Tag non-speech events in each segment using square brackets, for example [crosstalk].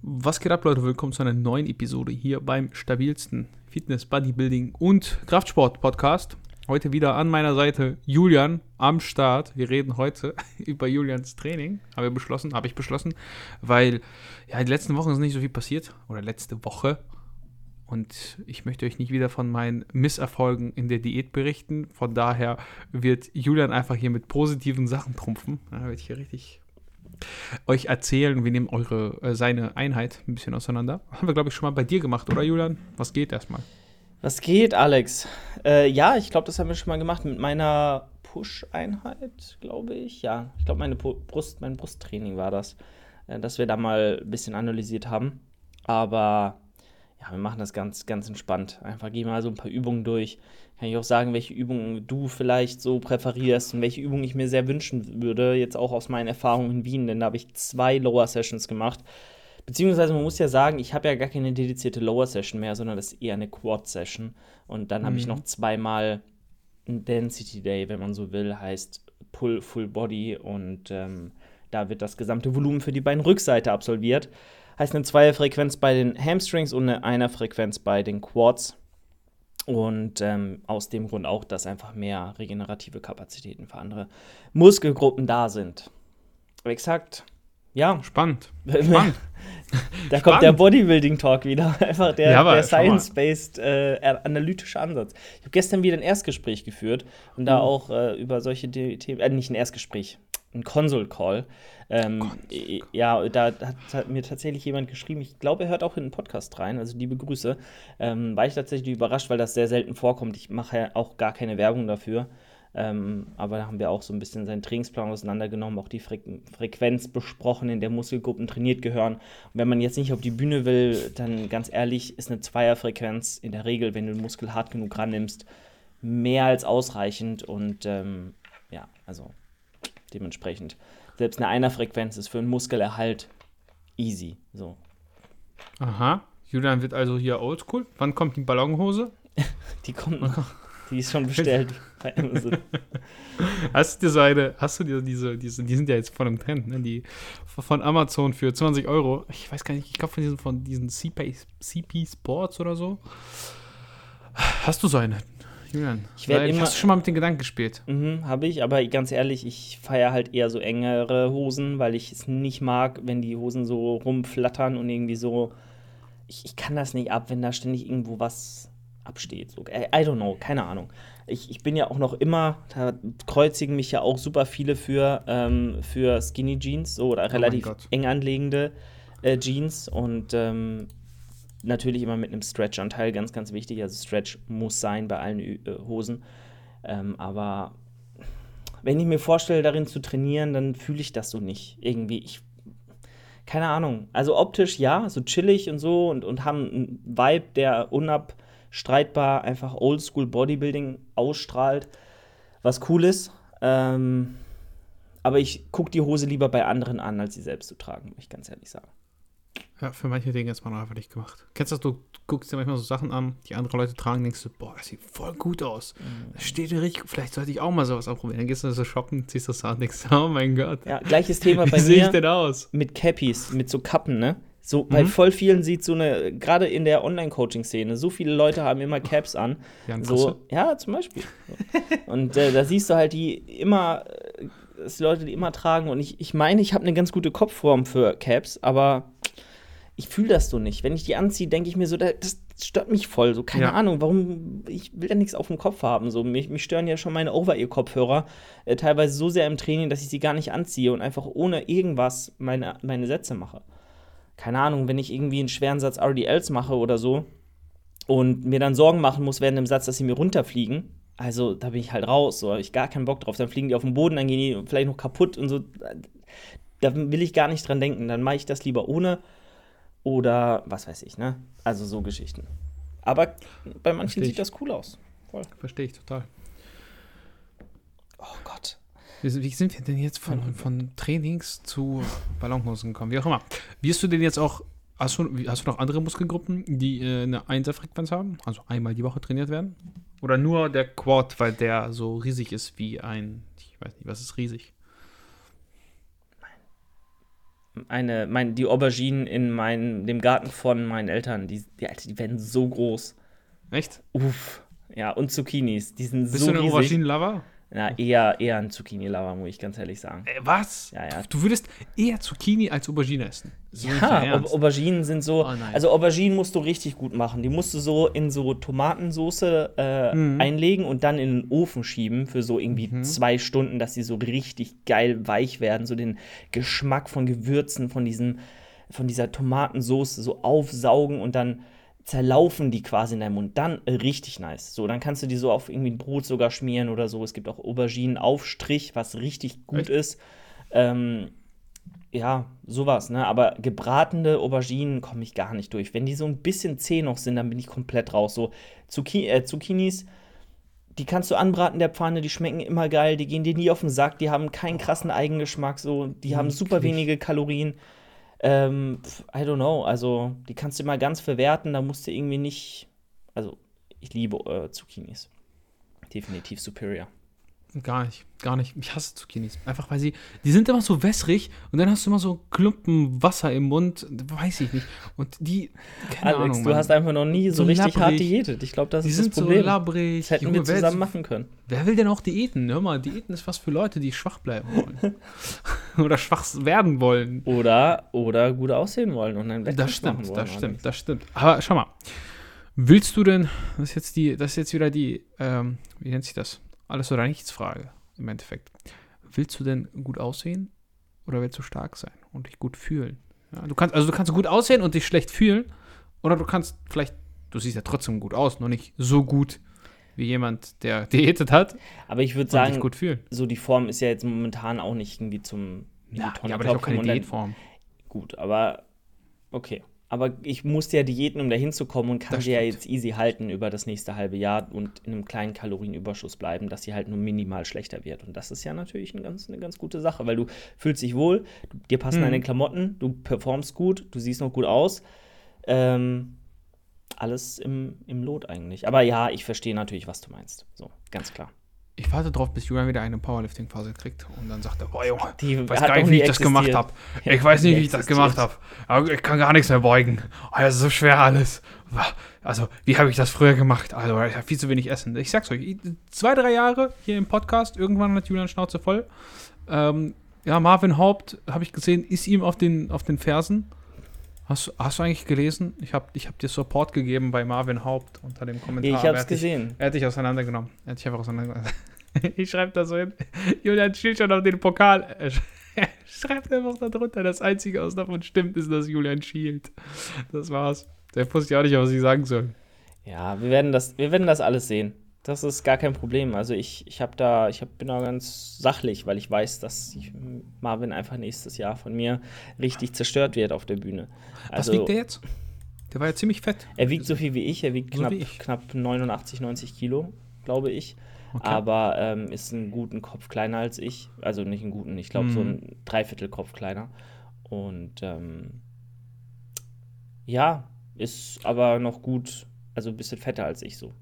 Was geht ab, Leute? Willkommen zu einer neuen Episode hier beim stabilsten Fitness, Bodybuilding und Kraftsport Podcast. Heute wieder an meiner Seite Julian am Start. Wir reden heute [laughs] über Julians Training. Haben wir beschlossen, habe ich beschlossen, weil ja, die letzten Wochen ist nicht so viel passiert. Oder letzte Woche. Und ich möchte euch nicht wieder von meinen Misserfolgen in der Diät berichten. Von daher wird Julian einfach hier mit positiven Sachen trumpfen. Da wird hier richtig euch erzählen. Wir nehmen eure, äh, seine Einheit ein bisschen auseinander. Haben wir, glaube ich, schon mal bei dir gemacht, oder Julian? Was geht erstmal? Was geht, Alex? Äh, ja, ich glaube, das haben wir schon mal gemacht mit meiner Push-Einheit, glaube ich. Ja, ich glaube, meine Brust, mein Brusttraining war das, äh, dass wir da mal ein bisschen analysiert haben. Aber ja, wir machen das ganz, ganz entspannt. Einfach gehen mal so ein paar Übungen durch. Kann ich auch sagen, welche Übungen du vielleicht so präferierst und welche Übungen ich mir sehr wünschen würde, jetzt auch aus meinen Erfahrungen in Wien, denn da habe ich zwei Lower Sessions gemacht. Beziehungsweise man muss ja sagen, ich habe ja gar keine dedizierte Lower Session mehr, sondern das ist eher eine Quad Session. Und dann mhm. habe ich noch zweimal ein Density Day, wenn man so will, heißt Pull Full Body und ähm, da wird das gesamte Volumen für die beiden Rückseite absolviert heißt eine Zweierfrequenz bei den Hamstrings und eine Einerfrequenz bei den Quads. Und ähm, aus dem Grund auch, dass einfach mehr regenerative Kapazitäten für andere Muskelgruppen da sind. Exakt. Ja. Spannend. Spannend. [laughs] da kommt der Bodybuilding-Talk wieder. [laughs] Einfach der, ja, der Science-based äh, analytische Ansatz. Ich habe gestern wieder ein Erstgespräch geführt und da uh. auch äh, über solche Themen, äh, nicht ein Erstgespräch, ein Console-Call. Ähm, ja, da hat, hat, mir tatsächlich jemand geschrieben, ich glaube, er hört auch in den Podcast rein, also liebe Grüße. Ähm, war ich tatsächlich überrascht, weil das sehr selten vorkommt. Ich mache ja auch gar keine Werbung dafür. Ähm, aber da haben wir auch so ein bisschen seinen Trainingsplan auseinandergenommen, auch die Fre Frequenz besprochen, in der Muskelgruppen trainiert gehören. Und wenn man jetzt nicht auf die Bühne will, dann ganz ehrlich, ist eine Zweierfrequenz in der Regel, wenn du den Muskel hart genug rannimmst, mehr als ausreichend. Und ähm, ja, also dementsprechend selbst eine Einerfrequenz ist für einen Muskelerhalt easy. So. Aha. Julian wird also hier oldschool. Wann kommt die Ballonhose? [laughs] die kommt noch. Die ist schon bestellt [laughs] bei Amazon. Hast du dir so eine, hast du dir diese, diese, die sind ja jetzt voll im Trend, ne? Die von Amazon für 20 Euro. Ich weiß gar nicht, ich glaube von diesen, von diesen CP, CP Sports oder so. Hast du so eine? Julian, ich werde immer. Hast du schon mal mit den Gedanken gespielt? Mhm, habe ich, aber ganz ehrlich, ich feiere halt eher so engere Hosen, weil ich es nicht mag, wenn die Hosen so rumflattern und irgendwie so. Ich, ich kann das nicht ab, wenn da ständig irgendwo was absteht. So, I, I don't know, keine Ahnung. Ich, ich bin ja auch noch immer, da kreuzigen mich ja auch super viele für, ähm, für Skinny Jeans so, oder oh relativ eng anlegende äh, Jeans und ähm, natürlich immer mit einem Stretch-Anteil, ganz, ganz wichtig. Also Stretch muss sein bei allen äh, Hosen. Ähm, aber wenn ich mir vorstelle, darin zu trainieren, dann fühle ich das so nicht. Irgendwie, ich, keine Ahnung. Also optisch ja, so chillig und so und, und haben einen Vibe, der unabstreitbar einfach Oldschool Bodybuilding ausstrahlt, was cool ist. Ähm, aber ich gucke die Hose lieber bei anderen an, als sie selbst zu tragen, muss ich ganz ehrlich sagen. Ja, für manche Dinge ist man einfach nicht gemacht. Kennst du das? Du guckst dir manchmal so Sachen an, die andere Leute tragen, denkst du, boah, das sieht voll gut aus. Mhm. Das steht dir richtig, vielleicht sollte ich auch mal sowas ausprobieren. Dann gehst du so shoppen, ziehst das an, denkst, oh mein Gott. Ja, gleiches Thema [laughs] bei Wie mir. Wie sehe ich denn aus? Mit Cappies, mit so Kappen, ne? So, mhm. bei voll vielen sieht so eine, gerade in der Online-Coaching-Szene, so viele Leute haben immer Caps an. Ja, so, ja zum Beispiel. [laughs] und äh, da siehst du halt die immer, äh, die Leute, die immer tragen. Und ich, ich meine, ich habe eine ganz gute Kopfform für Caps, aber ich fühle das so nicht. Wenn ich die anziehe, denke ich mir so, das stört mich voll. So, keine ja. Ahnung, warum, ich will ja nichts auf dem Kopf haben. So, mich, mich stören ja schon meine Over-Ear-Kopfhörer äh, teilweise so sehr im Training, dass ich sie gar nicht anziehe und einfach ohne irgendwas meine, meine Sätze mache. Keine Ahnung, wenn ich irgendwie einen schweren Satz RDLs mache oder so und mir dann Sorgen machen muss während dem Satz, dass sie mir runterfliegen, also da bin ich halt raus, so habe ich gar keinen Bock drauf. Dann fliegen die auf den Boden, dann gehen die vielleicht noch kaputt und so. Da will ich gar nicht dran denken. Dann mache ich das lieber ohne oder was weiß ich, ne? Also so Geschichten. Aber bei manchen sieht das cool aus. Voll. Verstehe ich total. Oh Gott. Wie, sind wir denn jetzt von, von Trainings zu Ballonhosen gekommen? Wie auch immer. Wirst du denn jetzt auch, hast du, hast du noch andere Muskelgruppen, die äh, eine Einserfrequenz haben? Also einmal die Woche trainiert werden? Oder nur der Quad, weil der so riesig ist wie ein, ich weiß nicht, was ist riesig? Eine, mein, die Auberginen in mein, dem Garten von meinen Eltern, die, die, Alter, die werden so groß. Echt? Uff. Ja, und Zucchinis, die sind Bist so du ein. Auberginen-Lover? Na, eher, eher ein Zucchini-Lover, muss ich ganz ehrlich sagen. Äh, was? Ja, ja. Du würdest eher Zucchini als Aubergine essen. So Ja, Auberginen sind so. Oh also Auberginen musst du richtig gut machen. Die musst du so in so Tomatensoße äh, Mhm. einlegen und dann in den Ofen schieben für so irgendwie zwei Stunden, dass sie so richtig geil weich werden. So den Geschmack von Gewürzen, von diesem, von dieser Tomatensoße so aufsaugen und dann zerlaufen die quasi in deinem Mund. Dann richtig nice. So, dann kannst du die so auf irgendwie ein Brot sogar schmieren oder so. Es gibt auch Auberginenaufstrich, was richtig gut Echt? ist. Ähm, ja, sowas, ne? Aber gebratene Auberginen komme ich gar nicht durch. Wenn die so ein bisschen zäh noch sind, dann bin ich komplett raus. So Zucchi äh, Zucchinis, die kannst du anbraten der Pfanne, die schmecken immer geil, die gehen dir nie auf den Sack, die haben keinen krassen Eigengeschmack, so, die haben super wenige Kalorien. Ähm, I don't know, also die kannst du immer ganz verwerten, da musst du irgendwie nicht. Also, ich liebe äh, Zucchinis. Definitiv superior. Gar nicht, gar nicht. Ich hasse Zucchinis. Einfach weil sie, die sind immer so wässrig und dann hast du immer so Klumpen Wasser im Mund, weiß ich nicht. Und die, keine Alex, Ahnung, du Mann. hast einfach noch nie so, So richtig hart labbrig. diätet. Ich glaube, das die ist sind das so Problem. labbrig. das hätten Junge, wir zusammen machen können. Wer will denn auch Diäten? Hör mal, Diäten ist was für Leute, die schwach bleiben wollen. [laughs] Oder schwach werden wollen. Oder, oder gut aussehen wollen und Wettkampf Das stimmt, wollen, das stimmt, Alex. das stimmt. Aber schau mal, willst du denn, das ist jetzt die, das ist jetzt wieder die, ähm, wie nennt sich das? Alles oder nichts Frage im Endeffekt. Willst du denn gut aussehen oder willst du stark sein und dich gut fühlen? Ja, du kannst, also du kannst gut aussehen und dich schlecht fühlen oder du kannst vielleicht, du siehst ja trotzdem gut aus, nur nicht so gut wie jemand, der [laughs] diätet hat Aber ich würde sagen, gut fühlen. so die Form ist ja jetzt momentan auch nicht irgendwie zum Ja, ja aber auch klopfen keine Diätform. Gut, aber okay. Aber ich musste ja diäten, um da hinzukommen und kann sie ja jetzt easy halten über das nächste halbe Jahr und in einem kleinen Kalorienüberschuss bleiben, dass sie halt nur minimal schlechter wird. Und das ist ja natürlich ein ganz, eine ganz gute Sache, weil du fühlst dich wohl, dir passen Mhm. deine Klamotten, du performst gut, du siehst noch gut aus. Ähm, alles im, im Lot eigentlich. Aber ja, ich verstehe natürlich, was du meinst. So, ganz klar. Ich warte drauf, bis Julian wieder eine Powerlifting-Phase kriegt und dann sagt er, boah Junge, Die Ich weiß gar nicht, wie ich das gemacht existiert. habe. Ich weiß nicht, wie ich das existiert. gemacht habe. Aber ich kann gar nichts mehr beugen. Oh, das ist so schwer alles. Also, wie habe ich das früher gemacht? Also, ich habe viel zu wenig Essen. Ich sag's euch, zwei, drei Jahre hier im Podcast, irgendwann hat Julian Schnauze voll. Ähm, ja, Marvin Haupt, habe ich gesehen, ist ihm auf den, auf den Fersen. Hast, hast du eigentlich gelesen? Ich habe ich hab dir Support gegeben bei Marvin Haupt unter dem Kommentar. Ich hat dich- gesehen. er hat dich auseinandergenommen. Er hat dich einfach auseinandergenommen. [laughs] Ich schreibe da so hin. Julian spielt schon auf den Pokal. Sch- [laughs] schreibt einfach da drunter. Das Einzige, was davon stimmt, ist, dass Julian schielt. Das war's. Der wusste ja auch nicht, was ich sagen soll. Ja, wir werden das, wir werden das alles sehen. Das ist gar kein Problem. Also ich, ich habe da, ich hab, bin da ganz sachlich, weil ich weiß, dass ich, Marvin einfach nächstes Jahr von mir richtig zerstört wird auf der Bühne. Was Also wiegt der jetzt? Der war ja ziemlich fett. er wiegt so viel wie ich, er wiegt So knapp, ich. knapp 89, 90 Kilo, glaube ich. Okay. Aber ähm, ist einen guten Kopf kleiner als ich. Also nicht einen guten, ich glaube so Mhm. ein Dreiviertelkopf kleiner. Und ähm, ja, ist aber noch gut, also ein bisschen fetter als ich so.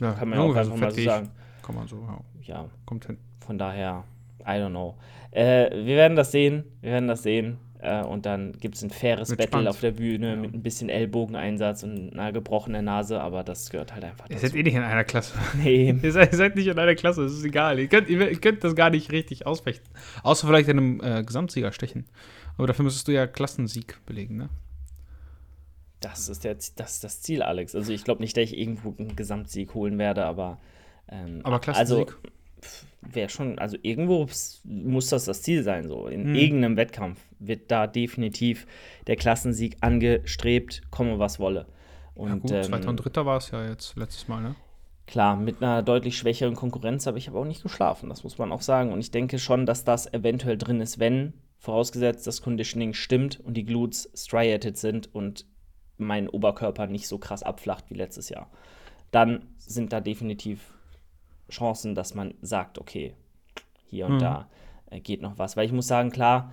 Ja, Kann man ja auch einfach so mal so sagen. Kann man so, ja, Ja, kommt hin. von daher, I don't know. Äh, wir werden das sehen, wir werden das sehen. Äh, und dann gibt es ein faires Wird Battle spannend. auf der Bühne Ja. mit ein bisschen Ellbogeneinsatz und einer gebrochenen Nase, aber das gehört halt einfach Ihr seid dazu. eh nicht in einer Klasse. Nee. [laughs] ihr, seid, ihr seid nicht in einer Klasse, das ist egal. Ihr könnt, ihr, ihr könnt das gar nicht richtig ausfechten. Außer vielleicht in einem äh, Gesamtsieger stechen. Aber dafür müsstest du ja Klassensieg belegen, ne? Das ist, der, das, ist das Ziel, Alex. Also ich glaube nicht, dass ich irgendwo einen Gesamtsieg holen werde, aber ähm, Aber Klassensieg. Also wäre schon, also irgendwo muss das das Ziel sein. So in Hm. irgendeinem Wettkampf wird da definitiv der Klassensieg angestrebt, komme was wolle. Und ja gut, ähm, Zweiter und Dritter war es ja jetzt letztes Mal, ne? Klar, mit einer deutlich schwächeren Konkurrenz, aber ich habe auch nicht geschlafen, das muss man auch sagen. Und ich denke schon, dass das eventuell drin ist, wenn, vorausgesetzt, das Conditioning stimmt und die Glutes striated sind und mein Oberkörper nicht so krass abflacht wie letztes Jahr. Dann sind da definitiv Chancen, dass man sagt, okay, hier und Mhm. da äh, geht noch was. Weil ich muss sagen, klar,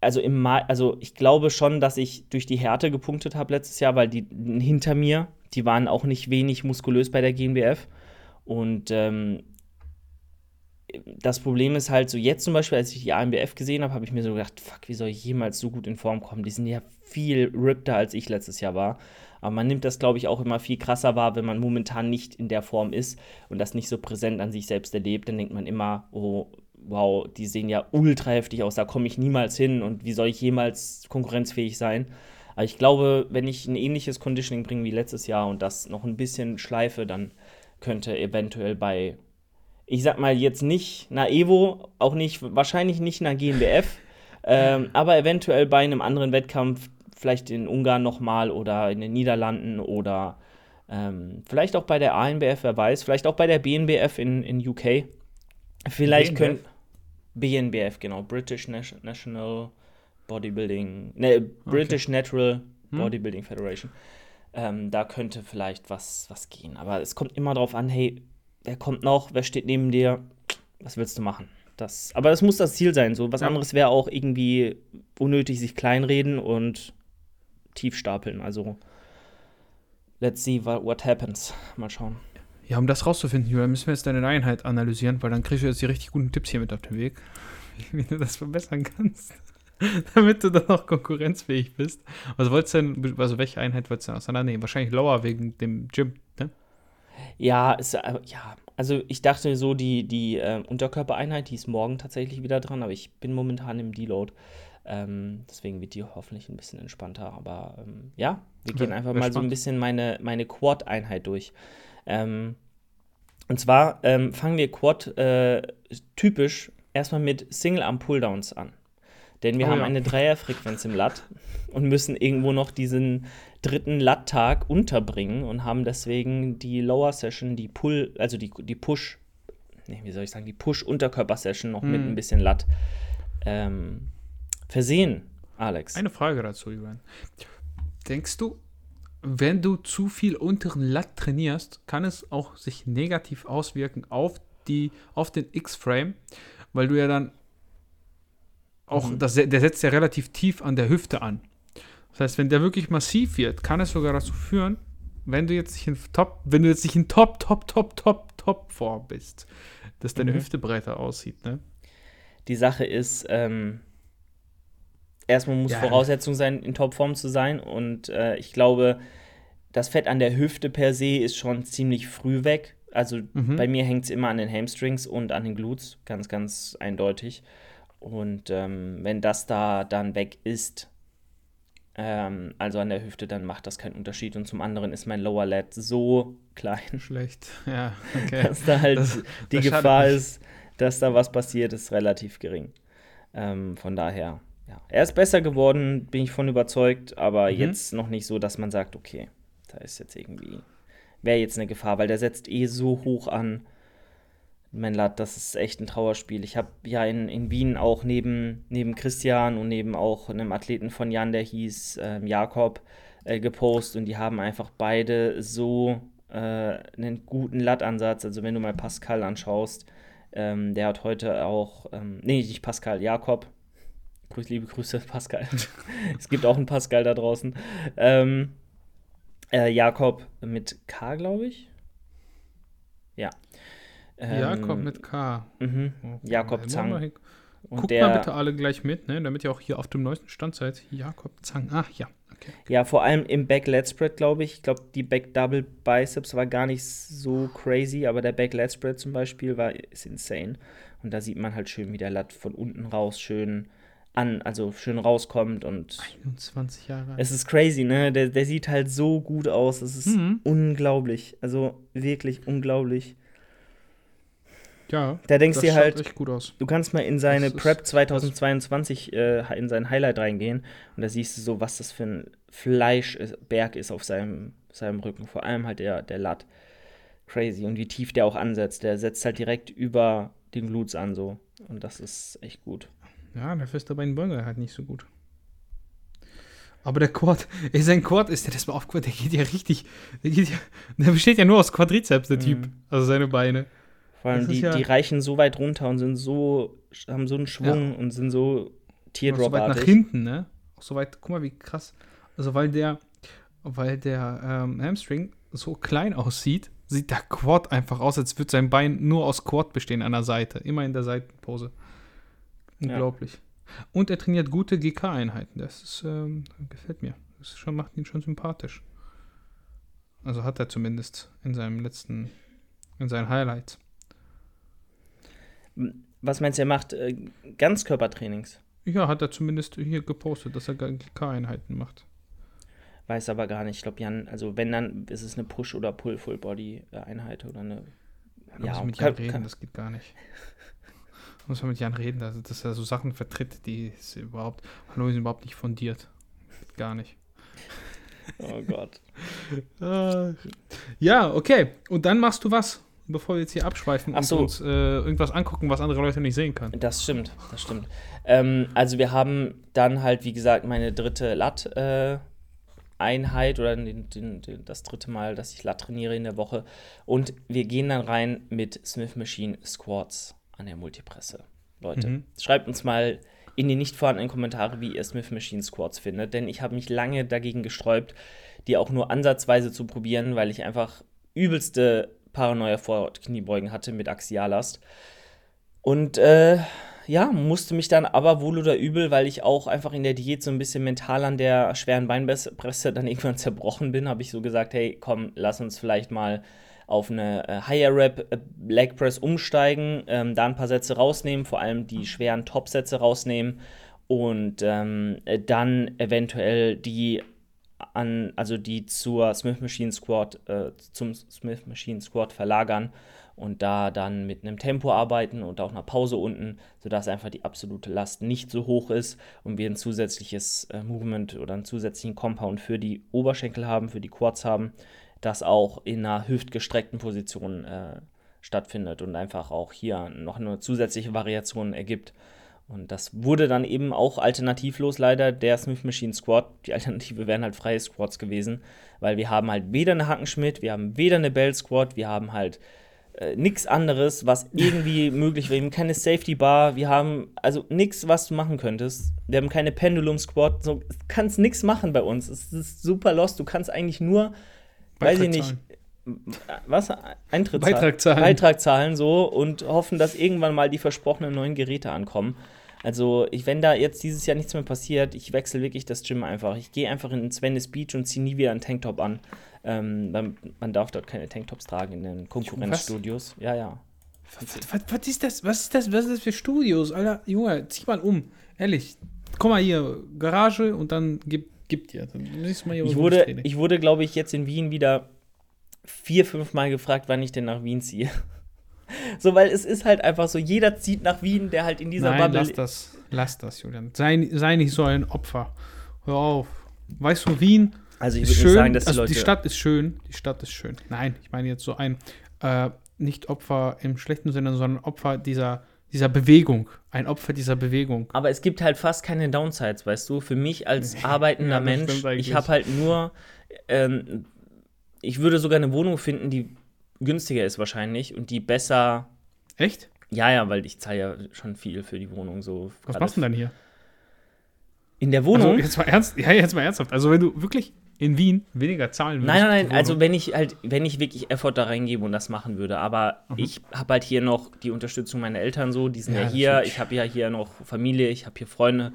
also im Mai, also ich glaube schon, dass ich durch die Härte gepunktet habe letztes Jahr, weil die hinter mir, die waren auch nicht wenig muskulös bei der GmbF. Und ähm, das Problem ist halt so, jetzt zum Beispiel, als ich die AMBF gesehen habe, habe ich mir so gedacht, fuck, wie soll ich jemals so gut in Form kommen? Die sind ja viel rippter, als ich letztes Jahr war. Aber man nimmt das, glaube ich, auch immer viel krasser wahr, wenn man momentan nicht in der Form ist und das nicht so präsent an sich selbst erlebt. Dann denkt man immer, oh, wow, die sehen ja ultra heftig aus, da komme ich niemals hin und wie soll ich jemals konkurrenzfähig sein? Aber ich glaube, wenn ich ein ähnliches Conditioning bringe wie letztes Jahr und das noch ein bisschen schleife, dann könnte eventuell bei ich sag mal jetzt nicht einer Evo, auch nicht, wahrscheinlich nicht einer GmbF, [laughs] ähm, aber eventuell bei einem anderen Wettkampf, vielleicht in Ungarn nochmal oder in den Niederlanden oder ähm, vielleicht auch bei der ANBF, wer weiß, vielleicht auch bei der BNBF in, in UK. Vielleicht können. BNBF, genau, British National Bodybuilding, ne, British okay. Natural hm. Bodybuilding Federation. Ähm, da könnte vielleicht was, was gehen. Aber es kommt immer darauf an, hey, wer kommt noch, wer steht neben dir, was willst du machen? Das, aber das muss das Ziel sein. So was ja. anderes wäre auch irgendwie unnötig sich kleinreden und tief stapeln. Also let's see what, happens. Mal schauen. Ja, um das rauszufinden, Julia, müssen wir jetzt deine Einheit analysieren, weil dann kriegst du jetzt die richtig guten Tipps hier mit auf den Weg, [laughs] wie du das verbessern kannst, [laughs] damit du dann auch konkurrenzfähig bist. Was wolltest du denn, also welche Einheit wolltest du denn auseinandernehmen? Wahrscheinlich Lower wegen dem Gym, ne? Ja, es, äh, ja, also ich dachte so, die, die äh, Unterkörpereinheit, die ist morgen tatsächlich wieder dran, aber ich bin momentan im Deload. Ähm, deswegen wird die hoffentlich ein bisschen entspannter. Aber ähm, ja, wir gehen einfach mal spannend. so ein bisschen meine, meine Quad-Einheit durch. Ähm, und zwar ähm, fangen wir Quad äh, typisch erstmal mit Single-Arm-Pulldowns an. Denn wir oh, haben ja. eine Dreierfrequenz im Lat und müssen irgendwo noch diesen dritten Lat-Tag unterbringen und haben deswegen die Lower Session, die Pull, also die, die Push, nee, wie soll ich sagen, die Push-Unterkörper-Session noch hm. mit ein bisschen Lat ähm, versehen, Alex. Eine Frage dazu, Ivan. Denkst du, wenn du zu viel unteren Lat trainierst, kann es auch sich negativ auswirken auf, die, auf den X-Frame, weil du ja dann auch, mhm. das, der setzt ja relativ tief an der Hüfte an. Das heißt, wenn der wirklich massiv wird, kann es sogar dazu führen, wenn du jetzt nicht in Top, wenn du jetzt nicht in Top, Top, Top, Top, Top Form bist, dass deine mhm. Hüfte breiter aussieht, ne? Die Sache ist, ähm, erstmal muss ja. Voraussetzung sein, in Topform zu sein. Und äh, ich glaube, das Fett an der Hüfte per se ist schon ziemlich früh weg. Also mhm. bei mir hängt es immer an den Hamstrings und an den Glutes, ganz, ganz eindeutig. Und ähm, wenn das da dann weg ist, ähm, also an der Hüfte, dann macht das keinen Unterschied. Und zum anderen ist mein Lower Lat so klein. Schlecht, [laughs] ja, okay. Dass da halt das, die das Gefahr ist, dass da was passiert, ist relativ gering. Ähm, von daher, ja. Er ist besser geworden, bin ich von überzeugt, aber mhm. jetzt noch nicht so, dass man sagt, okay, da ist jetzt irgendwie, wäre jetzt eine Gefahr, weil der setzt eh so hoch an Menlat, das ist echt ein Trauerspiel. Ich habe ja in, in Wien auch neben, neben Christian und neben auch einem Athleten von Jan, der hieß äh, Jakob, äh, gepostet und die haben einfach beide so äh, einen guten Lattansatz. Also wenn du mal Pascal anschaust, ähm, der hat heute auch, ähm, nee, nicht Pascal, Jakob. Grüß, liebe Grüße, [laughs] Pascal. es gibt auch einen Pascal da draußen. Ähm, äh, Jakob mit K, glaube ich. Ja. Ähm, Jakob mit K. Mhm. Okay. Jakob Zang. Mal Guckt der, mal bitte alle gleich mit, ne? damit ihr auch hier auf dem neuesten Stand seid. Jakob Zang. Ach ja. Okay. Ja, vor allem im Back Lat Spread, glaube ich. Ich glaube, die Back Double Biceps war gar nicht so crazy, aber der Back Lat Spread zum Beispiel war ist insane. Und da sieht man halt schön, wie der Lat von unten raus schön an, also schön rauskommt und 21 Jahre. Es ist crazy, ne? Der, der sieht halt so gut aus. Es ist mhm. unglaublich. Also wirklich unglaublich. Ja, da denkst du dir halt, echt gut aus. du kannst mal in seine das Prep 2022 äh, in sein Highlight reingehen und da siehst du so, was das für ein Fleischberg ist auf seinem, seinem Rücken. Vor allem halt der, der Lat. Crazy. Und wie tief der auch ansetzt. Der setzt halt direkt über den Glutes an so. Und das ist echt gut. Ja, der feste Beinbeuger halt nicht so gut. Aber der Quad, ey, sein Quad ist, der das mal aufgehört, der geht ja richtig, der, geht ja, der besteht ja nur aus Quadrizeps, der mhm. Typ. Also seine Beine. Vor allem, die, ja die reichen so weit runter und sind so, haben so einen Schwung ja. und sind so teardrop So weit nach hinten, ne? Auch so weit, guck mal, wie krass. Also, weil der, weil der ähm, Hamstring so klein aussieht, sieht der Quad einfach aus, als würde sein Bein nur aus Quad bestehen an der Seite. Immer in der Seitenpose. Unglaublich. Und er trainiert gute GK-Einheiten. Das ist, ähm, gefällt mir. Das schon, macht ihn schon sympathisch. Also hat er zumindest in seinem letzten, in seinen Highlights. Was meinst du, er macht äh, Ganzkörpertrainings? Ja, hat er zumindest hier gepostet, dass er GK-Einheiten macht. Weiß aber gar nicht. Ich glaube, Jan, also wenn dann, ist es eine Push- oder Pull-Full-Body-Einheit oder eine. Ja, muss mit Jan kann, reden, kann, das geht gar nicht. [laughs] muss man mit Jan reden, dass, dass er so Sachen vertritt, die ist überhaupt, Hallo ist überhaupt nicht fundiert. Gar nicht. Oh Gott. [laughs] ja, okay. Und dann machst du was, bevor wir jetzt hier abschweifen so. und uns äh, irgendwas angucken, was andere Leute nicht sehen können. Das stimmt, das stimmt. Ähm, also wir haben dann halt, wie gesagt, meine dritte Lat. Äh, oder den, den, den, das dritte Mal, dass ich Lat trainiere in der Woche. Und wir gehen dann rein mit Smith Machine Squats an der Multipresse. Leute, mhm. schreibt uns mal in die nicht vorhandenen Kommentare, wie ihr Smith Machine Squats findet, denn ich habe mich lange dagegen gesträubt, die auch nur ansatzweise zu probieren, weil ich einfach übelste Paranoia vor Kniebeugen hatte mit Axiallast. Und äh, ja, musste mich dann aber wohl oder übel, weil ich auch einfach in der Diät so ein bisschen mental an der schweren Beinpresse dann [laughs] irgendwann zerbrochen bin, habe ich so gesagt, hey, komm, lass uns vielleicht mal auf eine äh, Higher Rep äh, Leg Press umsteigen, ähm, da ein paar Sätze rausnehmen, vor allem die schweren Top-Sätze rausnehmen und ähm, dann eventuell die an, also die zur Smith Machine Squad, äh, zum Smith Machine Squad verlagern und da dann mit einem Tempo arbeiten und auch einer Pause unten, sodass einfach die absolute Last nicht so hoch ist und wir ein zusätzliches äh, Movement oder einen zusätzlichen Compound für die Oberschenkel haben, für die Quads haben, das auch in einer hüftgestreckten Position äh, stattfindet und einfach auch hier noch eine zusätzliche Variation ergibt. Und das wurde dann eben auch alternativlos leider der Smith Machine Squat. Die Alternative wären halt freie Squats gewesen, weil wir haben halt weder eine Hackenschmidt, wir haben weder eine Bell Squat, wir haben halt äh, nichts anderes, was [laughs] irgendwie möglich wäre. Wir haben keine Safety Bar, wir haben also nichts, was du machen könntest. Wir haben keine Pendulum Squat, so kannst nichts machen bei uns. Es ist super lost. Du kannst eigentlich nur, weiß ich nicht, was Eintritt Beitrag zahlen. Beitrag zahlen so und hoffen, dass irgendwann mal die versprochenen neuen Geräte ankommen. Also, ich, wenn da jetzt dieses Jahr nichts mehr passiert, ich wechsle wirklich das Gym einfach. Ich gehe einfach in Venice Beach und ziehe nie wieder einen Tanktop an. Ähm, man, darf dort keine Tanktops tragen in den Konkurrenzstudios. Ja, ja. Was, was, was, ist das? Was ist das? Was ist das für Studios? Alter, Junge, zieh mal um. Ehrlich. Komm mal hier, Garage und dann gib, gib dir. Dann mal hier, ich, wurde, ich wurde, glaube ich, jetzt in Wien wieder vier, fünf Mal gefragt, wann ich denn nach Wien ziehe. [laughs] So, weil es ist halt einfach so, jeder zieht nach Wien, der halt in dieser Nein, Bubble. Lass das, lass das, Julian. Sei, sei nicht so ein Opfer. Hör auf. Weißt du, Wien also ich würde nicht sagen, dass die also Leute. Die Stadt ist schön. Die Stadt ist schön. Nein, ich meine jetzt so ein äh, nicht Opfer im schlechten Sinne, sondern Opfer dieser, dieser Bewegung. Ein Opfer dieser Bewegung. Aber es gibt halt fast keine Downsides, weißt du? Für mich als [laughs] arbeitender ja, Mensch, ich habe halt nur, ähm, ich würde sogar eine Wohnung finden, die günstiger ist wahrscheinlich und die besser. Echt? Ja, ja, weil ich zahle ja schon viel für die Wohnung. So Was machst du denn dann hier? In der Wohnung? Also jetzt mal ernst, ja, jetzt mal ernsthaft. Also wenn du wirklich in Wien weniger zahlen würdest. Nein, nein, nein, also wenn ich halt, wenn ich wirklich Effort da reingebe und das machen würde, aber mhm. ich habe halt hier noch die Unterstützung meiner Eltern so, die sind ja, ja hier, ich habe ja hier noch Familie, ich habe hier Freunde,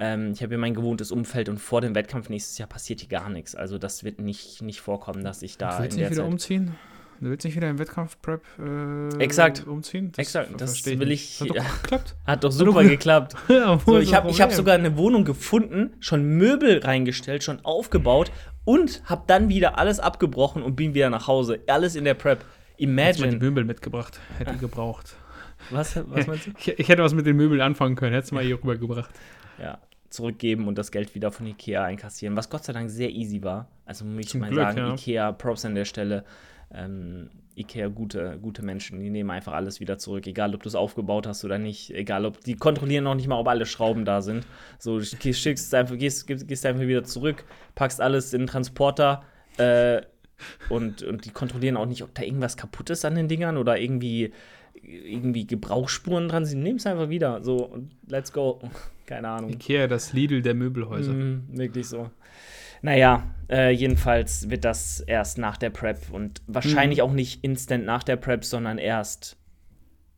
ähm, ich habe hier mein gewohntes Umfeld und vor dem Wettkampf nächstes Jahr passiert hier gar nichts. Also das wird nicht, nicht vorkommen, dass ich da. Willst du nicht wieder Zeit umziehen? Du willst nicht wieder im Wettkampf-Prep äh, Exakt. umziehen? Das Exakt, das will ich. Hat doch geklappt. [laughs] Hat doch super geklappt. [laughs] ja, so, ich habe hab sogar eine Wohnung gefunden, schon Möbel reingestellt, schon aufgebaut und habe dann wieder alles abgebrochen und bin wieder nach Hause. Alles in der Prep. Imagine. Hättest die Möbel mitgebracht. Hätte ich gebraucht. Was, was meinst du? Ich, [laughs] ich, hätte was mit den Möbeln anfangen können. Hättest du mal hier rübergebracht. Ja zurückgeben und das Geld wieder von Ikea einkassieren, was Gott sei Dank sehr easy war. Also muss ich mal Glück, sagen, ja. Ikea, Props an der Stelle ähm, Ikea gute, gute Menschen, die nehmen einfach alles wieder zurück, egal ob du es aufgebaut hast oder nicht, egal ob die kontrollieren noch nicht mal, ob alle Schrauben da sind. So, du schickst einfach, gehst, gehst einfach wieder zurück, packst alles in den Transporter äh, und, und die kontrollieren auch nicht, ob da irgendwas kaputt ist an den Dingern oder irgendwie, irgendwie Gebrauchsspuren dran sind. Nehmen es einfach wieder. So, let's go. Keine Ahnung. Ikea, das Lidl der Möbelhäuser. Mm, wirklich so. Naja, äh, jedenfalls wird das erst nach der Prep und wahrscheinlich mhm. auch nicht instant nach der Prep, sondern erst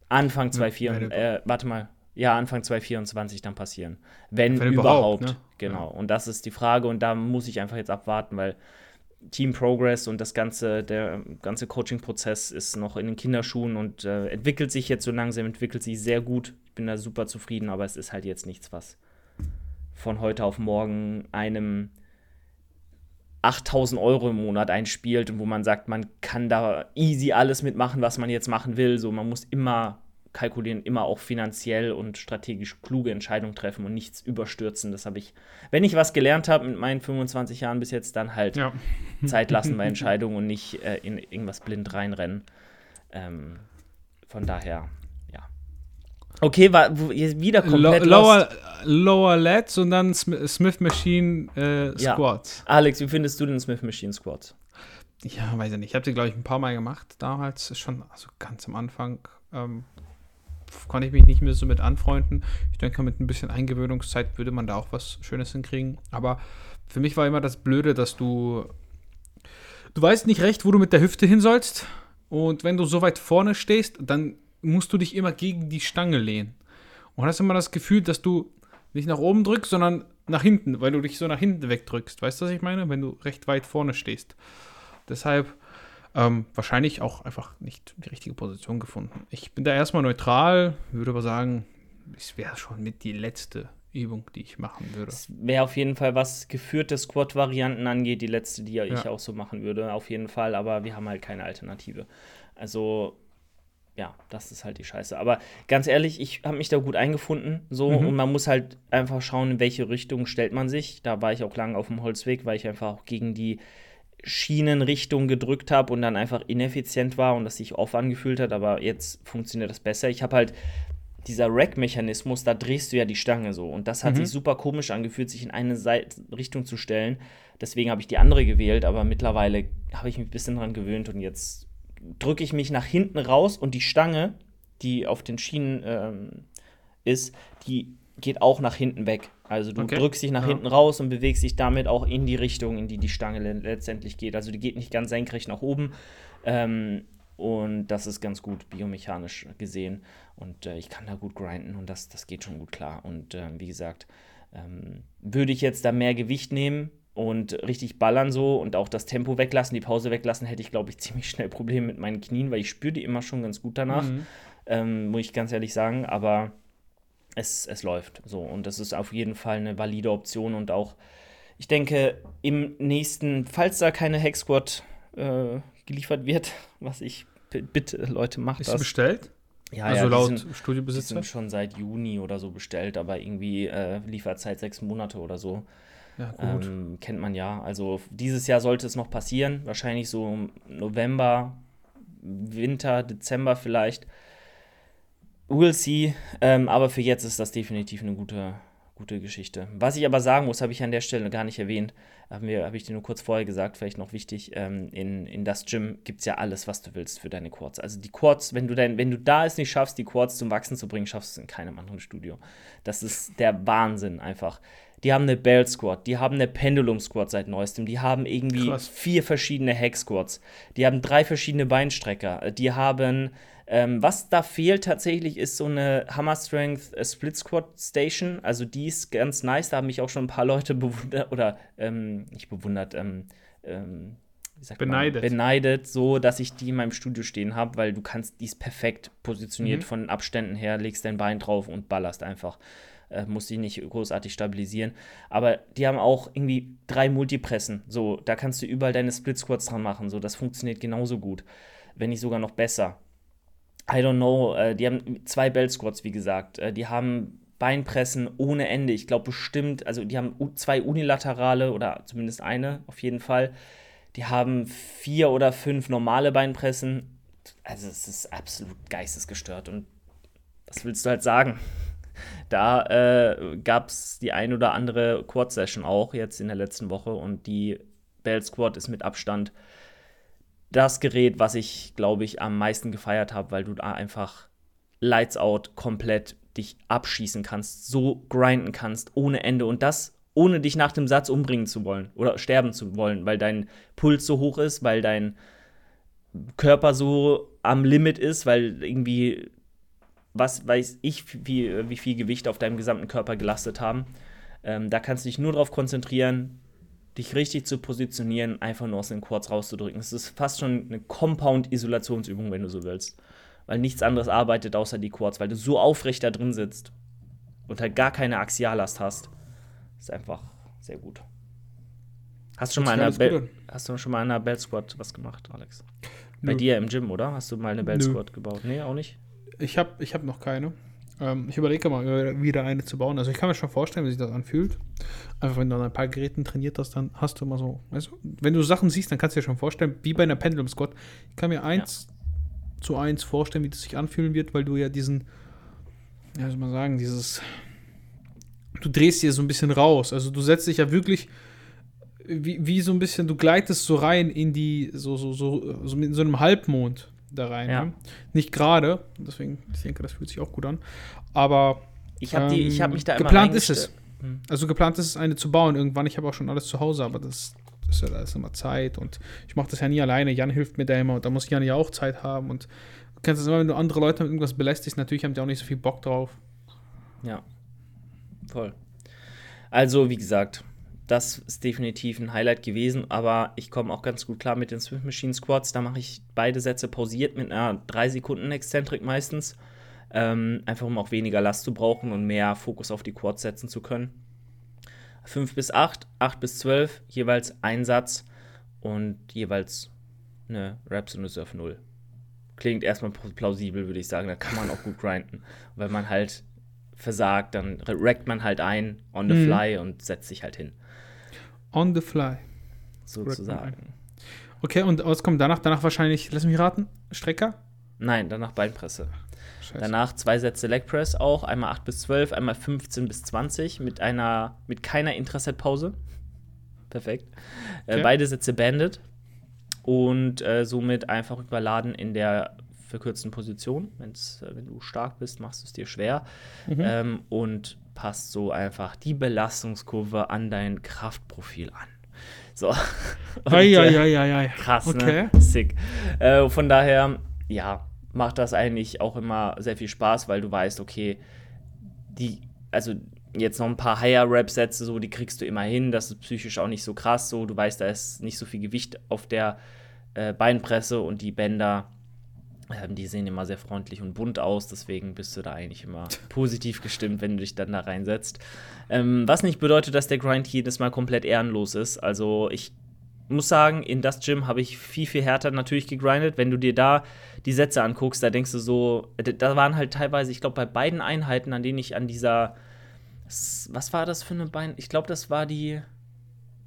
Anfang 2024, äh, warte mal, ja, Anfang 2024 dann passieren. Wenn, Wenn überhaupt. überhaupt ne? Genau. Ja. Und das ist die Frage und da muss ich einfach jetzt abwarten, weil Team Progress und das ganze, der ganze Coaching-Prozess ist noch in den Kinderschuhen und äh, entwickelt sich jetzt so langsam, entwickelt sich sehr gut. Ich bin da super zufrieden, aber es ist halt jetzt nichts, was von heute auf morgen einem 8000 Euro im Monat einspielt und wo man sagt, man kann da easy alles mitmachen, was man jetzt machen will. So, man muss immer kalkulieren, immer auch finanziell und strategisch kluge Entscheidungen treffen und nichts überstürzen. Das habe ich, wenn ich was gelernt habe mit meinen 25 Jahren bis jetzt, dann halt ja. [laughs] Zeit lassen bei [laughs] Entscheidungen und nicht äh, in irgendwas blind reinrennen. Ähm, von daher, ja. Okay, war wieder komplett Lo lower, lower Lats und dann Smith Machine äh, Squats. Ja. Alex, wie findest du den Smith Machine Squats? Ja, weiß ich nicht. Ich habe den, glaube ich, ein paar Mal gemacht damals. Schon also ganz am Anfang. Ähm, konnte ich mich nicht mehr so mit anfreunden. Ich denke, mit ein bisschen Eingewöhnungszeit würde man da auch was Schönes hinkriegen. Aber für mich war immer das Blöde, dass du. Du weißt nicht recht, wo du mit der Hüfte hin sollst. Und wenn du so weit vorne stehst, dann musst du dich immer gegen die Stange lehnen. Und hast immer das Gefühl, dass du nicht nach oben drückst, sondern nach hinten, weil du dich so nach hinten wegdrückst. Weißt du, was ich meine? Wenn du recht weit vorne stehst. Deshalb ähm, wahrscheinlich auch einfach nicht die richtige Position gefunden. Ich bin da erstmal neutral, würde aber sagen, es wäre schon mit die letzte Übung, die ich machen würde. Es wäre auf jeden Fall, was geführte Squat-Varianten angeht, die letzte, die ja. ich auch so machen würde, auf jeden Fall, aber wir haben halt keine Alternative. Also, ja, das ist halt die Scheiße. Aber ganz ehrlich, ich habe mich da gut eingefunden, so, mhm. und man muss halt einfach schauen, in welche Richtung stellt man sich. Da war ich auch lange auf dem Holzweg, weil ich einfach auch gegen die Schienenrichtung gedrückt habe und dann einfach ineffizient war und das sich off angefühlt hat, aber jetzt funktioniert das besser. Ich habe halt dieser Rack-Mechanismus, da drehst du ja die Stange so und das hat mhm. sich super komisch angefühlt, sich in eine Seite, Richtung zu stellen. Deswegen habe ich die andere gewählt, aber mittlerweile habe ich mich ein bisschen dran gewöhnt und jetzt drücke ich mich nach hinten raus und die Stange, die auf den Schienen ähm, ist, die geht auch nach hinten weg. Also du okay. drückst dich nach ja. hinten raus und bewegst dich damit auch in die Richtung, in die die Stange letztendlich geht. Also die geht nicht ganz senkrecht nach oben. Ähm, und das ist ganz gut biomechanisch gesehen. Und äh, ich kann da gut grinden und das, das geht schon gut klar. Und äh, wie gesagt, ähm, würde ich jetzt da mehr Gewicht nehmen und richtig ballern so und auch das Tempo weglassen, die Pause weglassen, hätte ich, glaube ich, [laughs] ziemlich schnell Probleme mit meinen Knien, weil ich spüre die immer schon ganz gut danach, mhm. ähm, muss ich ganz ehrlich sagen. Aber es, es läuft so. Und das ist auf jeden Fall eine valide Option und auch, ich denke, im nächsten, falls da keine Hexquad äh, geliefert wird, [laughs] was ich bitte, Leute, macht ist das. Ist bestellt? Ja, also ja, laut sind, Studiobesitzer? Die sind schon seit Juni oder so bestellt, aber irgendwie äh, Lieferzeit sechs Monate oder so. Ja, gut. Ähm, kennt man ja. Also dieses Jahr sollte es noch passieren. Wahrscheinlich so November, Winter, Dezember vielleicht. We'll see. Ähm, aber für jetzt ist das definitiv eine gute, gute Geschichte. Was ich aber sagen muss, habe ich an der Stelle gar nicht erwähnt, habe hab ich dir nur kurz vorher gesagt, vielleicht noch wichtig, ähm, in, in das Gym gibt es ja alles, was du willst für deine Quads. Also die Quads, wenn du, dein, wenn du da es nicht schaffst, die Quads zum Wachsen zu bringen, schaffst du es in keinem anderen Studio. Das ist der Wahnsinn einfach. Die haben eine Bell Squad, die haben eine Pendulum Squad seit neuestem, die haben irgendwie Krass. vier verschiedene Hack Squads, die haben drei verschiedene Beinstrecker, die haben ähm, was da fehlt tatsächlich ist so eine Hammer Strength äh, Split Squad Station. Also die ist ganz nice. Da haben mich auch schon ein paar Leute [laughs] bewundert oder ähm, nicht bewundert, ähm, ähm beneidet. Man, beneidet, so dass ich die in meinem Studio stehen habe, weil du kannst, die ist perfekt positioniert mhm. von Abständen her, legst dein Bein drauf und ballerst einfach. Äh, musst dich nicht großartig stabilisieren. Aber die haben auch irgendwie drei Multipressen. So, da kannst du überall deine Split Squats dran machen. So, das funktioniert genauso gut. Wenn nicht sogar noch besser. I don't know, äh, die haben zwei Belt Squats, wie gesagt. Äh, die haben Beinpressen ohne Ende. Ich glaube bestimmt, also die haben zwei unilaterale oder zumindest eine auf jeden Fall. Die haben vier oder fünf normale Beinpressen. Also es ist absolut geistesgestört. Und was willst du halt sagen? Da äh, gab es die ein oder andere Quad-Session auch jetzt in der letzten Woche und die Belt Squat ist mit Abstand das Gerät, was ich, glaube ich, am meisten gefeiert habe, weil du da einfach Lights Out komplett dich abschießen kannst, so grinden kannst, ohne Ende. Und das ohne dich nach dem Satz umbringen zu wollen oder sterben zu wollen, weil dein Puls so hoch ist, weil dein Körper so am Limit ist, weil irgendwie, was weiß ich, wie, wie viel Gewicht auf deinem gesamten Körper gelastet haben. Ähm, da kannst du dich nur darauf konzentrieren, dich richtig zu positionieren, einfach nur aus den Quads rauszudrücken. Es ist fast schon eine Compound-Isolationsübung, wenn du so willst. Weil nichts anderes arbeitet außer die Quads, weil du so aufrecht da drin sitzt und halt gar keine Axiallast hast. Ist einfach sehr gut. Hast du schon, mal an, Bell, hast du schon mal an einer Bell Squad was gemacht, Alex? Bei Nö. dir im Gym, oder? Hast du mal eine Bell Squad gebaut? Nee, auch nicht? Ich habe ich hab noch keine. Ähm, ich überlege mal, wieder eine zu bauen. Also ich kann mir schon vorstellen, wie sich das anfühlt. Einfach wenn du an ein paar Geräten trainiert hast, dann hast du immer so, weißt du, wenn du Sachen siehst, dann kannst du dir schon vorstellen, wie bei einer Pendulum Squad. Ich kann mir eins ja. zu eins vorstellen, wie das sich anfühlen wird, weil du ja diesen, ja, soll man sagen, dieses, du drehst dir so ein bisschen raus. Also du setzt dich ja wirklich wie, wie so ein bisschen, du gleitest so rein in die, so, so, so, so in so einem Halbmond da rein. Ja. Ne? Nicht gerade, deswegen, ich denke, das fühlt sich auch gut an. Aber ich habe ähm, hab mich da immer geplant ist es. Hm. Also geplant ist es, eine zu bauen irgendwann. Ich habe auch schon alles zu Hause, aber das, das ist ja ist immer Zeit und ich mache das ja nie alleine. Jan hilft mir da immer und da muss Jan ja auch Zeit haben und du kennst es immer, wenn du andere Leute mit irgendwas belästigst, natürlich haben die auch nicht so viel Bock drauf. Ja, voll. Also, wie gesagt, das ist definitiv ein Highlight gewesen, aber ich komme auch ganz gut klar mit den Swift Machine Squats. Da mache ich beide Sätze pausiert mit einer 3 Sekunden Exzentrik meistens. Ähm, einfach um auch weniger Last zu brauchen und mehr Fokus auf die Quads setzen zu können. 5 bis 8, 8 bis 12, jeweils ein Satz und jeweils eine Raps und eine Surf 0. Klingt erstmal plausibel, würde ich sagen. Da kann man auch gut grinden. Wenn man halt versagt, dann rackt man halt ein on the mhm. fly und setzt sich halt hin. On the fly. Sozusagen. Okay, und was kommt danach? Danach wahrscheinlich, lass mich raten, Strecker? Nein, danach Beinpresse. Scheiße. Danach zwei Sätze Leg Press auch, einmal 8 bis 12, einmal 15 bis 20 mit einer, mit keiner Intraset-Pause. Perfekt. Äh, okay. Äh, beide Sätze Banded und äh, somit einfach überladen in der verkürzten Position. Wenn's, äh, wenn du stark bist, machst du es dir schwer. Mhm. Ähm, und passt so einfach die Belastungskurve an dein Kraftprofil an. So. [laughs] Und, ei, ei, ei, ei, Krass, ne? okay. ne? Sick. Äh, von daher, ja, macht das eigentlich auch immer sehr viel Spaß, weil du weißt, okay, die, also jetzt noch ein paar Higher-Rap-Sätze, so, die kriegst du immer hin. Das ist psychisch auch nicht so krass, so. Du weißt, da ist nicht so viel Gewicht auf der äh, Beinpresse und die Bänder die sehen immer sehr freundlich und bunt aus, deswegen bist du da eigentlich immer [laughs] positiv gestimmt, wenn du dich dann da reinsetzt. Ähm, was nicht bedeutet, dass der Grind jedes Mal komplett ehrenlos ist. Also ich muss sagen, in das Gym habe ich viel, viel härter natürlich gegrindet. Wenn du dir da die Sätze anguckst, da denkst du so, da waren halt teilweise, ich glaube, bei beiden Einheiten, an denen ich an dieser, was war das für eine Bein? Ich glaube, das war die,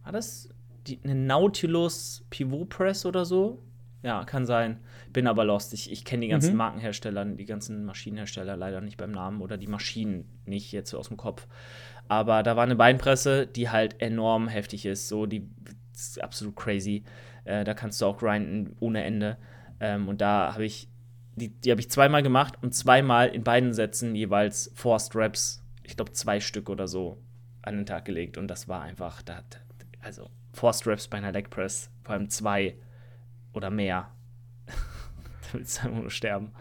war das die, eine Nautilus Pivot Press oder so? Ja, kann sein. Bin aber lost. Ich, ich kenne die ganzen mhm. Markenhersteller, die ganzen Maschinenhersteller leider nicht beim Namen oder die Maschinen nicht jetzt aus dem Kopf. Aber da war eine Beinpresse, die halt enorm heftig ist. So, die ist absolut crazy. Äh, da kannst du auch grinden ohne Ende. Ähm, und da habe ich, die, die habe ich zweimal gemacht und zweimal in beiden Sätzen jeweils Forced Reps, ich glaube zwei Stück oder so, an den Tag gelegt. Und das war einfach, da, also Forced Reps bei einer Leg Press, vor allem zwei oder mehr. Willst du einfach nur sterben.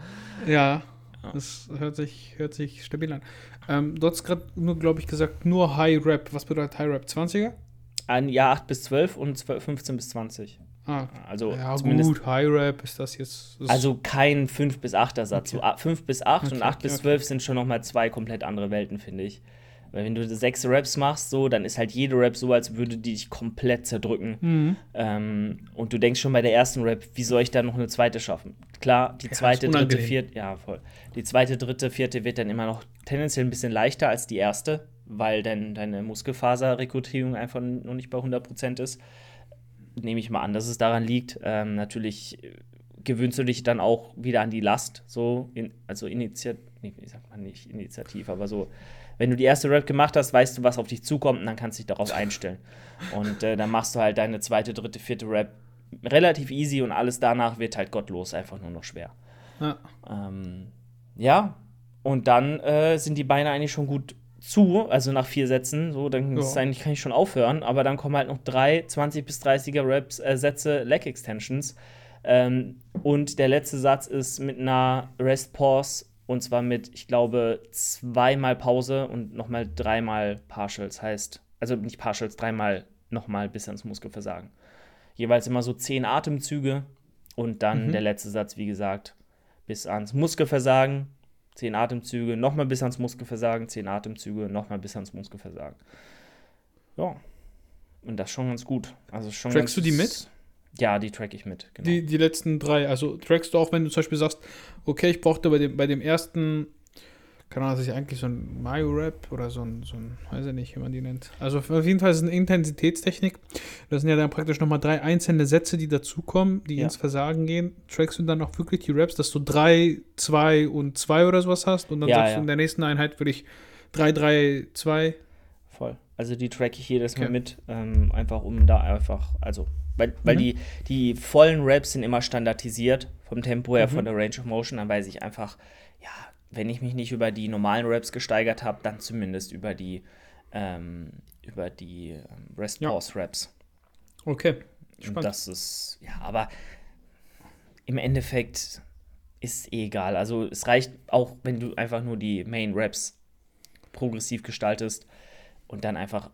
Ja, ja. das hört sich, hört sich stabil an. Ähm, du hast gerade nur, glaube ich, gesagt, nur High Rap. Was bedeutet High Rap? 20er? Ein Jahr 8 bis 12 und 12, 15 bis 20. Ah, also ja, gut, High Rap ist das jetzt. Das also kein 5 bis 8er Satz. Okay. So 5 bis 8 okay, und 8 okay, bis 12 sind schon nochmal zwei komplett andere Welten, finde ich. Weil wenn du sechs Raps machst, so, dann ist halt jede Rap so, als würde die dich komplett zerdrücken. Mhm. Ähm, und du denkst schon bei der ersten Rap, wie soll ich da noch eine zweite schaffen? Klar, die zweite, dritte, vierte, ja, voll. Die zweite, dritte, vierte wird dann immer noch tendenziell ein bisschen leichter als die erste, weil dann deine Muskelfaserrekrutierung einfach noch nicht bei 100% ist. Nehme ich mal an, dass es daran liegt. Ähm, natürlich gewöhnst du dich dann auch wieder an die Last, so, in, also initiativ, nee, sagt man nicht initiativ, aber so wenn du die erste Rap gemacht hast, weißt du, was auf dich zukommt und dann kannst du dich darauf [laughs] einstellen. Und äh, dann machst du halt deine zweite, dritte, vierte Rap relativ easy und alles danach wird halt gottlos, einfach nur noch schwer. Ja, ähm, ja. und dann äh, sind die Beine eigentlich schon gut zu, also nach vier Sätzen, so, dann Ja. kann ich schon aufhören, aber dann kommen halt noch drei 20 bis 30er Reps, äh, Sätze Leg Extensions. Ähm, und der letzte Satz ist mit einer Rest Pause und zwar mit, ich glaube, zweimal Pause und nochmal dreimal Partials heißt, also nicht Partials, dreimal nochmal bis ans Muskelversagen. Jeweils immer so zehn Atemzüge und dann Mhm. der letzte Satz, wie gesagt, bis ans Muskelversagen, zehn Atemzüge, nochmal bis ans Muskelversagen, zehn Atemzüge, nochmal bis ans Muskelversagen. Ja. Und das schon ganz gut. Also schon Trackst du die mit? Ja, die track ich mit, genau. Die, die letzten drei. Also trackst du auch, wenn du zum Beispiel sagst, okay, ich brauchte bei dem, bei dem ersten, keine Ahnung, das ist eigentlich so ein Mayo-Rap oder so ein, so ein, weiß ich nicht, wie man die nennt. Also auf jeden Fall ist es eine Intensitätstechnik. Das sind ja dann praktisch nochmal drei einzelne Sätze, die dazukommen, die Ja. ins Versagen gehen. Trackst du dann auch wirklich die Raps, dass du drei, zwei und zwei oder sowas hast und dann Ja, sagst ja. du in der nächsten Einheit wirklich drei, drei, zwei. Voll. Also die track ich jedes Mal Okay. mit, ähm, einfach um da einfach, also, weil, weil Mhm. die, die vollen Raps sind immer standardisiert vom Tempo her, Mhm. von der Range of Motion, dann weiß ich einfach, ja, wenn ich mich nicht über die normalen Raps gesteigert habe, dann zumindest über die, ähm, über die ähm, Rest Ja. Pause Raps. Okay. Und das ist, ja, aber im Endeffekt ist eh egal. Also es reicht auch, wenn du einfach nur die Main Raps progressiv gestaltest und dann einfach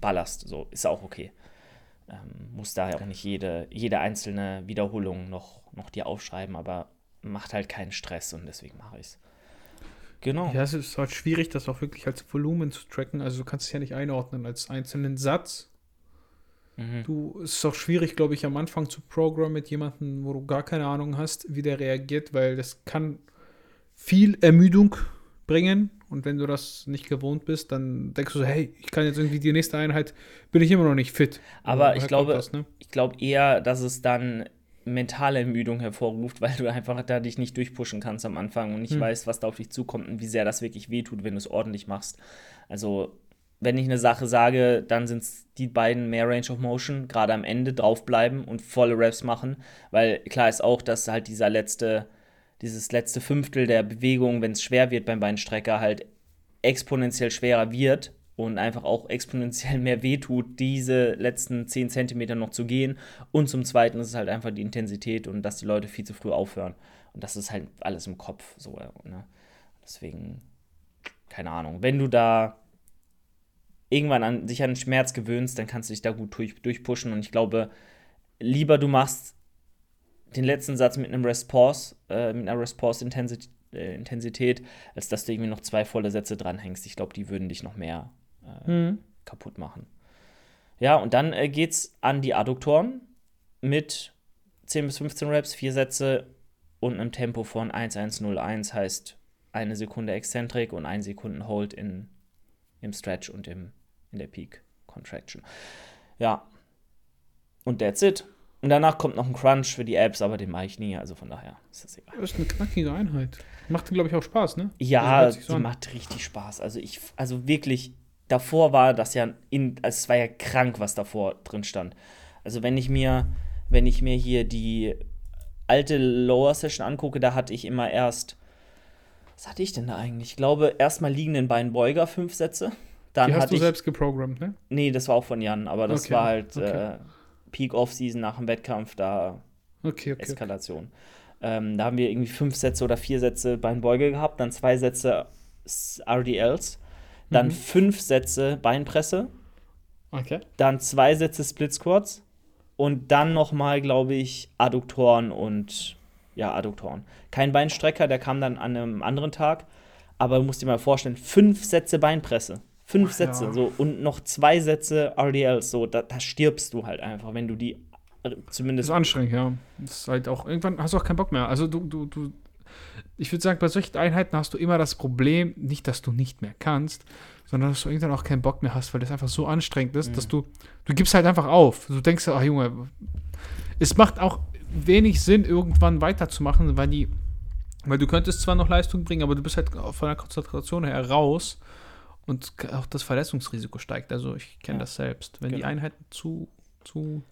ballerst. So, ist auch okay. Ähm, muss daher auch nicht jede, jede einzelne Wiederholung noch, noch dir aufschreiben, aber macht halt keinen Stress und deswegen mache ich es. Genau. Ja, es ist halt schwierig, das auch wirklich als Volumen zu tracken. Also du kannst es ja nicht einordnen als einzelnen Satz. Mhm. Du, es ist auch schwierig, glaube ich, am Anfang zu programmen mit jemandem, wo du gar keine Ahnung hast, wie der reagiert, weil das kann viel Ermüdung bringen. Und wenn du das nicht gewohnt bist, dann denkst du so, hey, ich kann jetzt irgendwie die nächste Einheit, bin ich immer noch nicht fit. Aber ich glaube, das, ne? ich glaube eher, dass es dann mentale Ermüdung hervorruft, weil du einfach da dich nicht durchpushen kannst am Anfang und nicht Hm. weißt, was da auf dich zukommt und wie sehr das wirklich wehtut, wenn du es ordentlich machst. Also, wenn ich eine Sache sage, dann sind es die beiden mehr Range of Motion, gerade am Ende draufbleiben und volle Raps machen, weil klar ist auch, dass halt dieser letzte, dieses letzte Fünftel der Bewegung, wenn es schwer wird beim Beinstrecker, halt exponentiell schwerer wird und einfach auch exponentiell [laughs] mehr wehtut, diese letzten 10 Zentimeter noch zu gehen. Und zum Zweiten ist es halt einfach die Intensität und dass die Leute viel zu früh aufhören. Und das ist halt alles im Kopf so. Ne? Deswegen, keine Ahnung. Wenn du da irgendwann an, sich an den Schmerz gewöhnst, dann kannst du dich da gut durch, durchpushen. Und ich glaube, lieber du machst den letzten Satz mit einem Rest Pause, äh, mit einer Rest Pause Intensität, äh, Intensität, als dass du irgendwie noch zwei volle Sätze dranhängst. Ich glaube, die würden dich noch mehr äh, Mhm. kaputt machen. Ja, und dann äh, geht's an die Adduktoren mit 10 bis 15 Reps, vier Sätze und einem Tempo von 1101 heißt eine Sekunde Exzentrik und ein Sekunden Hold in, im Stretch und im, in der Peak Contraction. Ja. Und that's it. Und danach kommt noch ein Crunch für die Apps, aber den mache ich nie, also von daher ist das egal. Das ist eine knackige Einheit. Macht, glaube ich, auch Spaß, ne? Ja, Also so die an. macht richtig Spaß. Also ich, also wirklich, davor war das ja in, also es war ja krank, was davor drin stand. Also wenn ich mir, wenn ich mir hier die alte Lower Session angucke, da hatte ich immer erst, was hatte ich denn da eigentlich? Ich glaube, erstmal liegenden Beinbeuger, fünf Sätze. Dann Die hast hatte du ich, selbst geprogrammt, ne? nee, das war auch von Jan, aber das Okay, war halt okay. äh, Peak Off-Season nach dem Wettkampf, da Okay, okay. Eskalation. Ähm, da haben wir irgendwie fünf Sätze oder vier Sätze Beinbeuge gehabt, dann zwei Sätze RDLs, dann Mhm. fünf Sätze Beinpresse, Okay. dann zwei Sätze Split Squats und dann nochmal, glaube ich, Adduktoren und ja, Adduktoren. Kein Beinstrecker, der kam dann an einem anderen Tag, aber du musst dir mal vorstellen, fünf Sätze Beinpresse. Fünf Ach, Sätze, ja. so und noch zwei Sätze RDLs, so, da, da stirbst du halt einfach, wenn du die äh, Das zumindest ist anstrengend, ja. Das ist halt auch, irgendwann hast du auch keinen Bock mehr. Also du, du, du, ich würde sagen, bei solchen Einheiten hast du immer das Problem, nicht, dass du nicht mehr kannst, sondern dass du irgendwann auch keinen Bock mehr hast, weil das einfach so anstrengend ist, Mhm. dass du, du gibst halt einfach auf. Du denkst, ach Junge, es macht auch wenig Sinn, irgendwann weiterzumachen, weil die, weil du könntest zwar noch Leistung bringen, aber du bist halt von der Konzentration her raus und auch das Verletzungsrisiko steigt. Also ich kenne Ja. das selbst. Wenn die Genau. Einheiten zu, zu,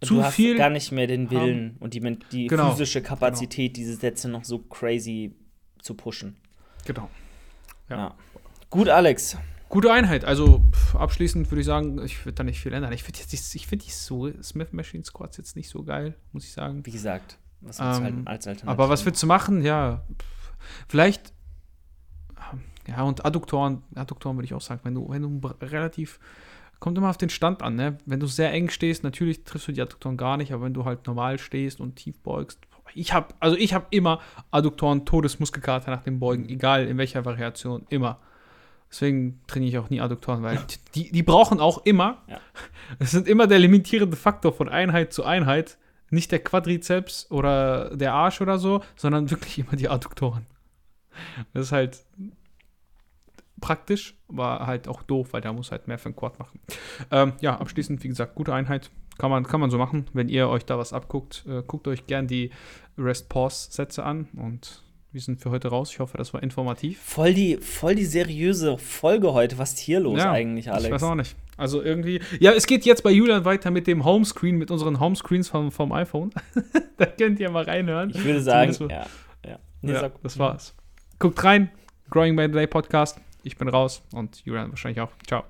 du zu hast viel gar nicht mehr den Willen und die, die Genau, physische Kapazität, diese Sätze noch so crazy zu pushen. Genau. Ja. Ja. Gut, Alex. Gute Einheit. Also pff, abschließend würde ich sagen, ich würde da nicht viel ändern. Ich finde die, find die so Smith Machine Squads jetzt nicht so geil, muss ich sagen. Wie gesagt, was du Ähm, halt als Alternative? Aber was willst du machen? Ja, pff, vielleicht. Ja, und Adduktoren, Adduktoren würde ich auch sagen, wenn du, wenn du relativ. Kommt immer auf den Stand an, ne? Wenn du sehr eng stehst, natürlich triffst du die Adduktoren gar nicht, aber wenn du halt normal stehst und tief beugst. Ich habe, also ich habe immer Adduktoren, Todesmuskelkater nach dem Beugen, egal in welcher Variation, immer. Deswegen trainiere ich auch nie Adduktoren, weil die, die brauchen auch immer, Ja. [laughs] es sind immer der limitierende Faktor von Einheit zu Einheit, nicht der Quadrizeps oder der Arsch oder so, sondern wirklich immer die Adduktoren. Das ist halt praktisch, aber halt auch doof, weil da muss halt mehr für den Quad machen. Ähm, ja, abschließend, wie gesagt, gute Einheit. Kann man, kann man so machen. Wenn ihr euch da was abguckt, äh, guckt euch gern die Rest-Pause-Sätze an und wir sind für heute raus. Ich hoffe, das war informativ. voll, die, voll die seriöse Folge heute. Was ist hier los Ja, eigentlich, Alex? Ich weiß auch nicht. Also irgendwie. Ja, es geht jetzt bei Julian weiter mit dem Homescreen, mit unseren Homescreens vom, vom iPhone. [laughs] da könnt ihr mal reinhören. Ich würde sagen, Zumindest ja. ja. Nee, ja, das war's. Guckt rein. Growing by the Day Podcast. Ich bin raus und Julian wahrscheinlich auch. Ciao.